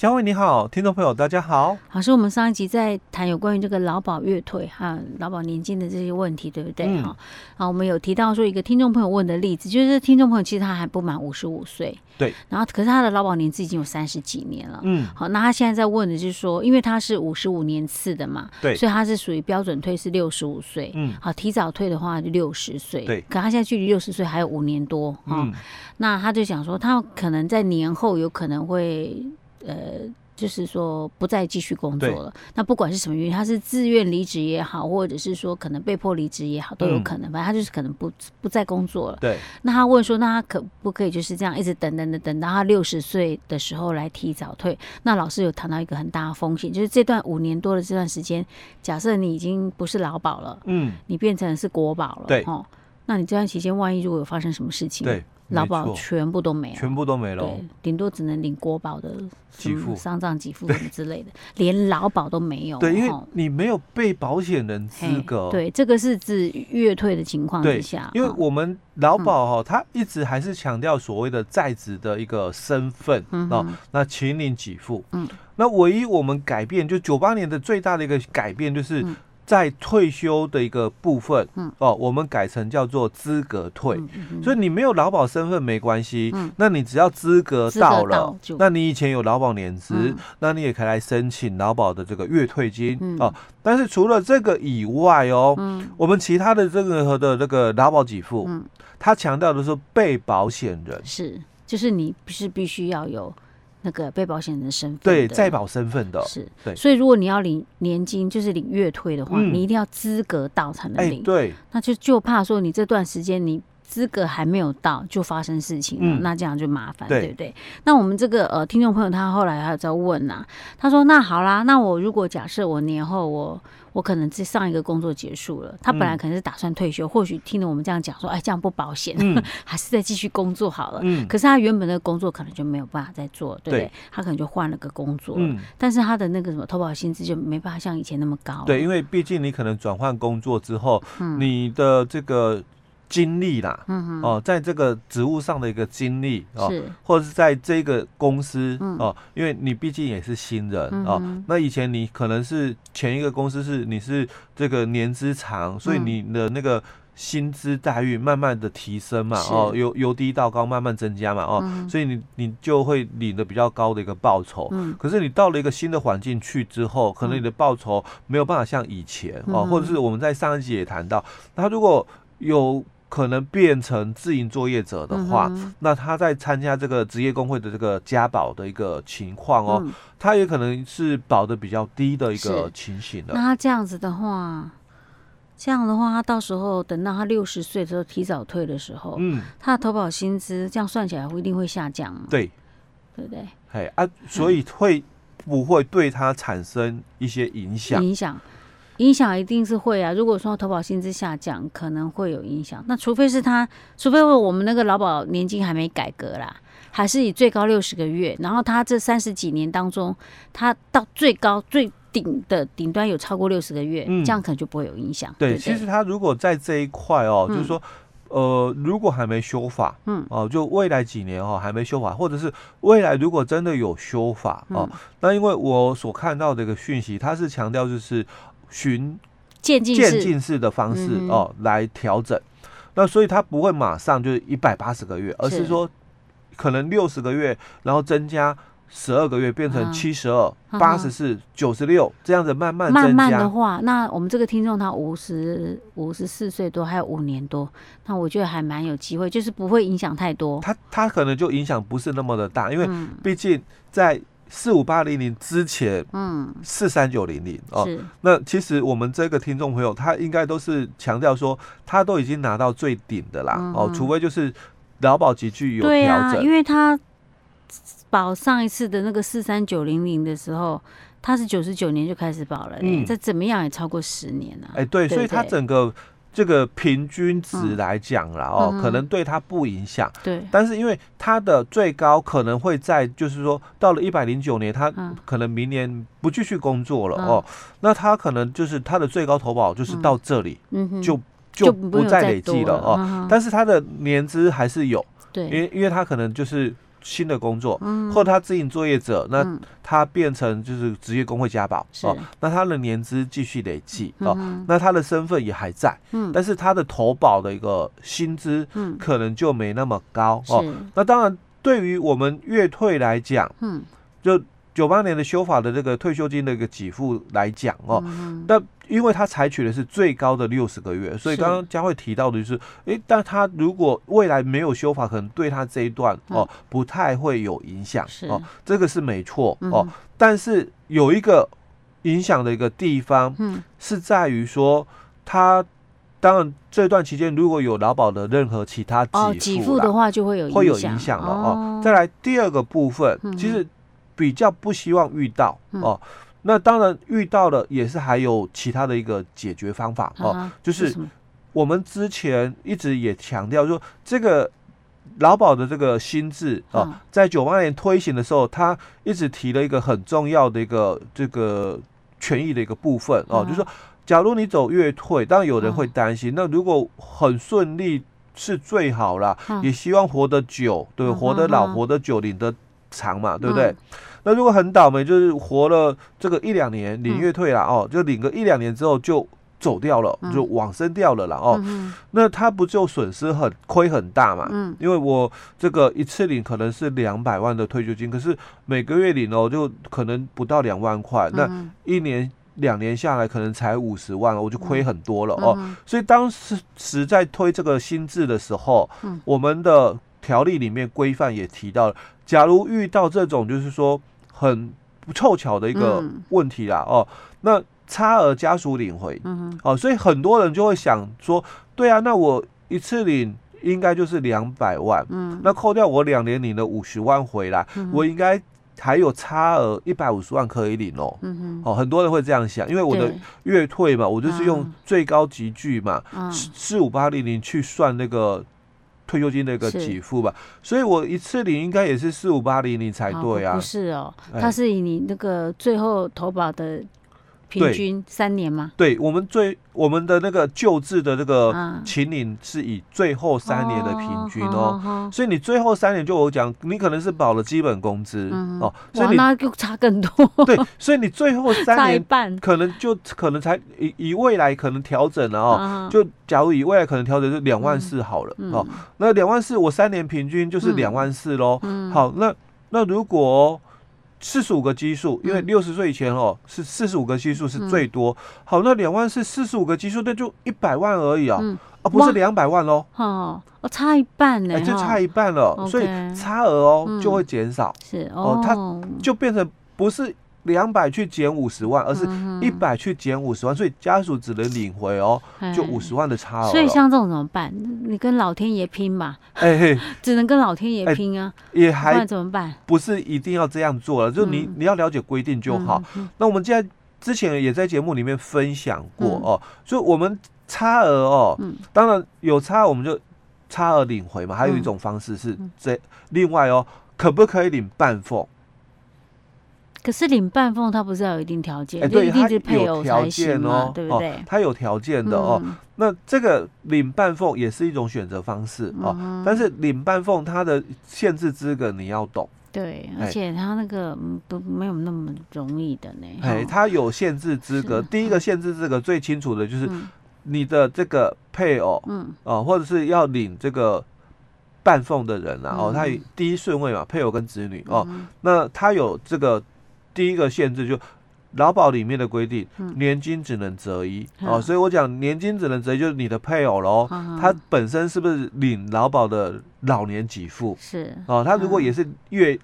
嘉惠你好，听众朋友大家好。老师，我们上一集在谈有关于这个劳保月退和劳保年金的这些问题，对不对？哈、嗯，好，我们有提到说一个听众朋友问的例子，就是听众朋友其实他还不满五十五岁，对，然后可是他的劳保年资已经有三十几年了，嗯，好，那他现在在问的就是说，因为他是五十五年次的嘛，对，所以他是属于标准退是六十五岁，嗯，好，提早退的话就六十岁，对，可他现在距离六十岁还有五年多，哈、嗯，那他就想说，他可能在年后有可能会，呃。就是说不再继续工作了。那不管是什么原因，他是自愿离职也好，或者是说可能被迫离职也好，都有可能。反正他就是可能不不再工作了。对。那他问说，那他可不可以就是这样一直等等等等到他六十岁的时候来提早退？那老师有谈到一个很大的风险，就是这段五年多的这段时间，假设你已经不是劳保了，嗯，你变成是国保了，对。哦，那你这段期间万一如果有发生什么事情，对。劳保全部都没了，全部都没了，对，顶多只能领国保的给付、丧葬给付什么之类的，连劳保都没有。对，因为你没有被保险人资格。对，这个是指月退的情况之下。因为我们劳保哈，他一直还是强调所谓的在职的一个身份哦，那请领给付。嗯，那唯一我们改变，就九八年的最大的一个改变就是。在退休的一个部分，嗯，哦，我们改成叫做资格退，嗯嗯、所以你没有劳保身份没关系，嗯，那你只要资格到了，到那你以前有劳保年资，嗯、那你也可以来申请劳保的这个月退金，嗯、哦。但是除了这个以外哦，嗯，我们其他的这个的这个劳保给付，嗯，他强调的是被保险人。是，就是你不是必须要有。那个被保险人的身份，对，在保身份的，是，对，所以如果你要领年金，就是领月退的话，嗯、你一定要资格到才能领，欸、对，那就就怕说你这段时间你资格还没有到就发生事情了，嗯、那这样就麻烦，对，对不对？那我们这个呃听众朋友他后来还有在问呐、啊，他说那好啦，那我如果假设我年后我。我可能这上一个工作结束了，他本来可能是打算退休，嗯、或许听了我们这样讲说，哎，这样不保险，嗯、还是再继续工作好了。嗯、可是他原本的工作可能就没有办法再做，对不对？对，他可能就换了个工作，嗯、但是他的那个什么投保薪资就没办法像以前那么高。对，因为毕竟你可能转换工作之后，嗯、你的这个。经历啦，嗯，哦，在这个职务上的一个经历哦，或者是在这个公司、嗯、哦，因为你毕竟也是新人、嗯、哦，那以前你可能是前一个公司是你是这个年资长，所以你的那个薪资待遇慢慢的提升嘛，是。哦，由由低到高慢慢增加嘛，哦，嗯、所以你你就会领的比较高的一个报酬，嗯，可是你到了一个新的环境去之后，可能你的报酬没有办法像以前、嗯、哦，或者是我们在上一集也谈到，他如果有。可能变成自营作业者的话，嗯、那他在参加这个职业工会的这个加保的一个情况哦，嗯、他也可能是保的比较低的一个情形的。那他这样子的话，这样的话，他到时候等到他六十岁的时候提早退的时候，嗯，他的投保薪资这样算起来会一定会下降吗？对，对不对？哎啊，所以会不会对他产生一些影响？影响。影响一定是会啊！如果说投保薪资下降，可能会有影响。那除非是他，除非我们那个劳保年金还没改革啦，还是以最高六十个月，然后他这三十几年当中，他到最高最顶的顶端有超过六十个月，嗯、这样可能就不会有影响。对，其实他如果在这一块哦，嗯、就是说，呃，如果还没修法，嗯，哦、呃，就未来几年哦还没修法，或者是未来如果真的有修法哦，嗯、那因为我所看到的一个讯息，他是强调就是。循渐进式的方式哦来调整，那所以它不会马上就是一百八十个月，而是说可能六十个月，然后增加十二个月，变成七十二、八十四、九十六这样子慢慢增加。慢慢的话，那我们这个听众他五十五十四岁多，还有五年多，那我觉得还蛮有机会，就是不会影响太多。他他可能就影响不是那么的大，因为毕竟在。四五八零零之前，嗯，四三九零零哦，是。那其实我们这个听众朋友，他应该都是强调说，他都已经拿到最顶的啦，嗯、哦，除非就是劳保集具有调整，因为他保上一次的那个四三九零零的时候，他是九十九年就开始保了，嗯，这怎么样也超过十年了，啊，哎，欸，对，对对，所以他整个。这个平均值来讲啦，哦，可能对他不影响。对。但是因为他的最高可能会在，就是说到了一百零九年，他可能明年不继续工作了哦，那他可能就是他的最高投保就是到这里，就就不再累计了哦。嗯、但是他的年资还是有，对，因为因为他可能就是新的工作，嗯、或者他自营作业者，那他变成就是职业工会加保、嗯、哦，那他的年资继续累计哦，嗯、那他的身份也还在，嗯，但是他的投保的一个薪资，嗯，可能就没那么高、嗯、哦。那当然，对于我们月退来讲，嗯，就。九八年的修法的这个退休金的一个给付来讲哦，那、嗯、因为他采取的是最高的六十个月，所以刚刚佳慧提到的就是，诶、欸，但他如果未来没有修法，可能对他这一段哦不太会有影响哦，这个是没错哦，但是有一个影响的一个地方，嗯，是在于说他当然这段期间如果有劳保的任何其他给付的话，就会有会有影响了哦。再来第二个部分，其实。比较不希望遇到哦，那当然遇到了也是还有其他的一个解决方法哦，就是我们之前一直也强调说，这个劳保的这个新制啊，在九八年推行的时候，他一直提了一个很重要的一个这个权益的一个部分哦，就是说，假如你走月退，当然有人会担心，那如果很顺利是最好啦，也希望活得久，对，活得老，活得久，领得长嘛，对不对？那如果很倒霉，就是活了这个一两年，领月退了哦，就领个一两年之后就走掉了，就往生掉了了哦。那他不就损失很亏很大嘛？嗯，因为我这个一次领可能是两百万的退休金，可是每个月领哦，就可能不到两万块，那一年两年下来可能才五十万，我就亏很多了哦。所以当时时在推这个新制的时候，我们的条例里面规范也提到了，假如遇到这种就是说。很不凑巧的一个问题啦，嗯、哦，那差额家属领回，嗯、哦，所以很多人就会想说，对啊，那我一次领应该就是两百万，嗯，那扣掉我两年领的五十万回来，嗯、我应该还有差额一百五十万可以领哦，哦，很多人会这样想，因为我的月退嘛，我就是用最高级距嘛，四五八零零去算那个。退休金的一个给付吧，所以我一次领应该也是四五八零零才对啊。不是哦，它是以你那个最后投保的。平均三年吗？对，我们最我们的那个救治的这个秦岭是以最后三年的平均哦，所以你最后三年就我讲，你可能是保了基本工资哦，所以你那就差更多。对，所以你最后三年可能就可能才以以未来可能调整了哦，就假如以未来可能调整是两万四好了哦，那两万四我三年平均就是两万四喽。好，那那如果。四十五个基数，因为六十岁以前哦，是四十五个基数是最多。好，那两万是四十五个基数，那就一百万而已啊，啊，不是两百万喽。哦，差一半呢，就差一半了，所以差额哦就会减少。是哦，它就变成不是。两百去减五十万，而是一百去减五十万，所以家属只能领回哦，就五十万的差额。所以像这种怎么办？你跟老天爷拼吧，哎嘿，只能跟老天爷拼啊，也还怎么办？不是一定要这样做了，就你你要了解规定就好。那我们现在之前也在节目里面分享过哦，所以我们差额哦，当然有差我们就差额领回嘛，还有一种方式是这另外哦，可不可以领半俸？可是领半俸，他不是要有一定条件，就一定是配偶才行哦，对不对？他有条件的哦。那这个领半俸也是一种选择方式哦。但是领半俸，它的限制资格你要懂。对，而且他那个都没有那么容易的呢。哎，他有限制资格。第一个限制资格最清楚的就是你的这个配偶，嗯，哦，或者是要领这个半俸的人啊，哦，他第一顺位嘛，配偶跟子女哦，那他有这个。第一个限制就劳保里面的规定，年金只能择一。哦，所以我讲年金只能择一，就是你的配偶喽，他本身是不是领劳保的老年给付？是。哦，他如果也是月。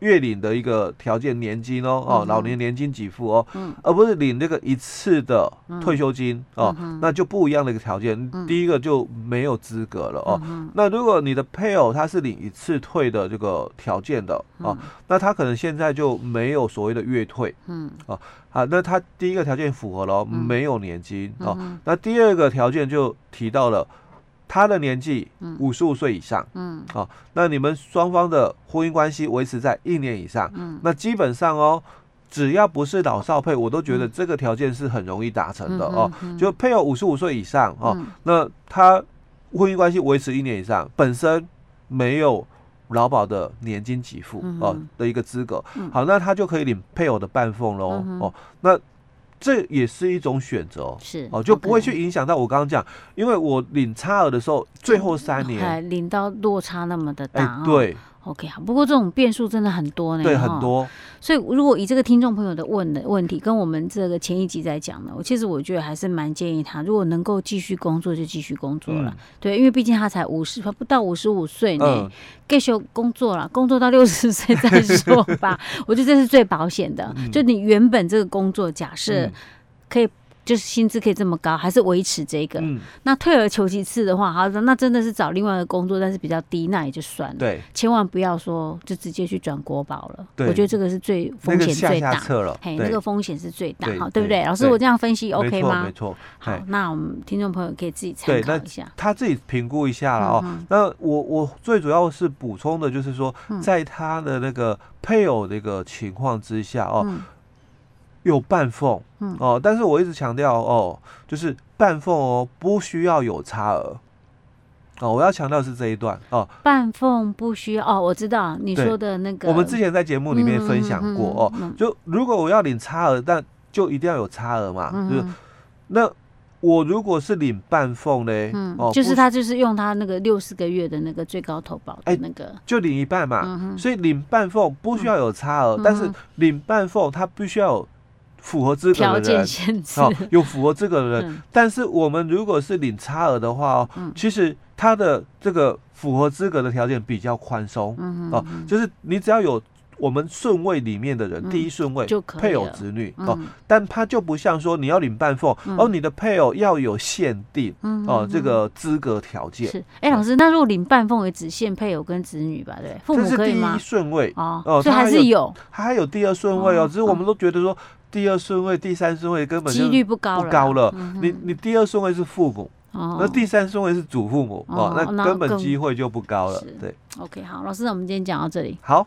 月领的一个条件年金哦，哦，老年年金给付哦，而不是领这个一次的退休金哦，那就不一样的一个条件。第一个就没有资格了哦。那如果你的配偶他是领一次退的这个条件的哦，那他可能现在就没有所谓的月退，嗯，哦，好，那他第一个条件符合了，没有年金哦。那第二个条件就提到了。他的年纪五十五岁以上，嗯，好、哦，那你们双方的婚姻关系维持在一年以上，嗯，那基本上哦，只要不是老少配，我都觉得这个条件是很容易达成的哦。就配偶五十五岁以上哦，那他婚姻关系维持一年以上，本身没有劳保的年金给付哦的一个资格，好，那他就可以领配偶的半俸喽哦。那这也是一种选择，是哦，就不会去影响到我刚刚讲，因为我领差额的时候，最后三年还领到落差那么的大，对。OK，好。不过这种变数真的很多呢，对，很多。所以如果以这个听众朋友的问的问题，跟我们这个前一集在讲的，我其实我觉得还是蛮建议他，如果能够继续工作就继续工作了。嗯、对，因为毕竟他才五十，他不到五十五岁呢，继续工作了，工作到六十岁再说吧。我觉得这是最保险的。嗯、就你原本这个工作，假设可以。就是薪资可以这么高，还是维持这个？嗯，那退而求其次的话，好，那真的是找另外一个工作，但是比较低，那也就算了。对，千万不要说就直接去转国宝了。对，我觉得这个是最风险最大。下下了嘿，那个风险是最大，好，对不对？老师，我这样分析 OK 吗？没错。好，那我们听众朋友可以自己参考一下，他自己评估一下了哦。那我我最主要是补充的就是说，在他的那个配偶的一个情况之下哦。有半缝，嗯。哦，但是我一直强调哦，就是半缝哦，不需要有差额，哦，我要强调是这一段哦，半缝不需要哦，我知道你说的那个，我们之前在节目里面分享过哦，就如果我要领差额，但就一定要有差额嘛，就是那我如果是领半缝嘞，哦，就是他就是用他那个六四个月的那个最高投保的那个，就领一半嘛，所以领半缝不需要有差额，但是领半缝他必须要有。符合资格的人，好、哦、有符合资格的人，嗯、但是我们如果是领差额的话哦，嗯、其实他的这个符合资格的条件比较宽松，嗯、哦，就是你只要有我们顺位里面的人，嗯、第一顺位就配偶子女、嗯、哦，但他就不像说你要领半俸，嗯、哦，你的配偶要有限定，嗯、哦，这个资格条件。是。哎，老师，那如果领半俸也只限配偶跟子女吧？对，父母可以吗？这是第一顺位。哦，哦，所以还是有，他还有第二顺位哦，只是我们都觉得说。第二顺位、第三顺位根本就几率不高了。不高了，你你第二顺位是父母，那第三顺位是祖父母哦，那根本机会就不高了。对，OK，好，老师，那我们今天讲到这里。好。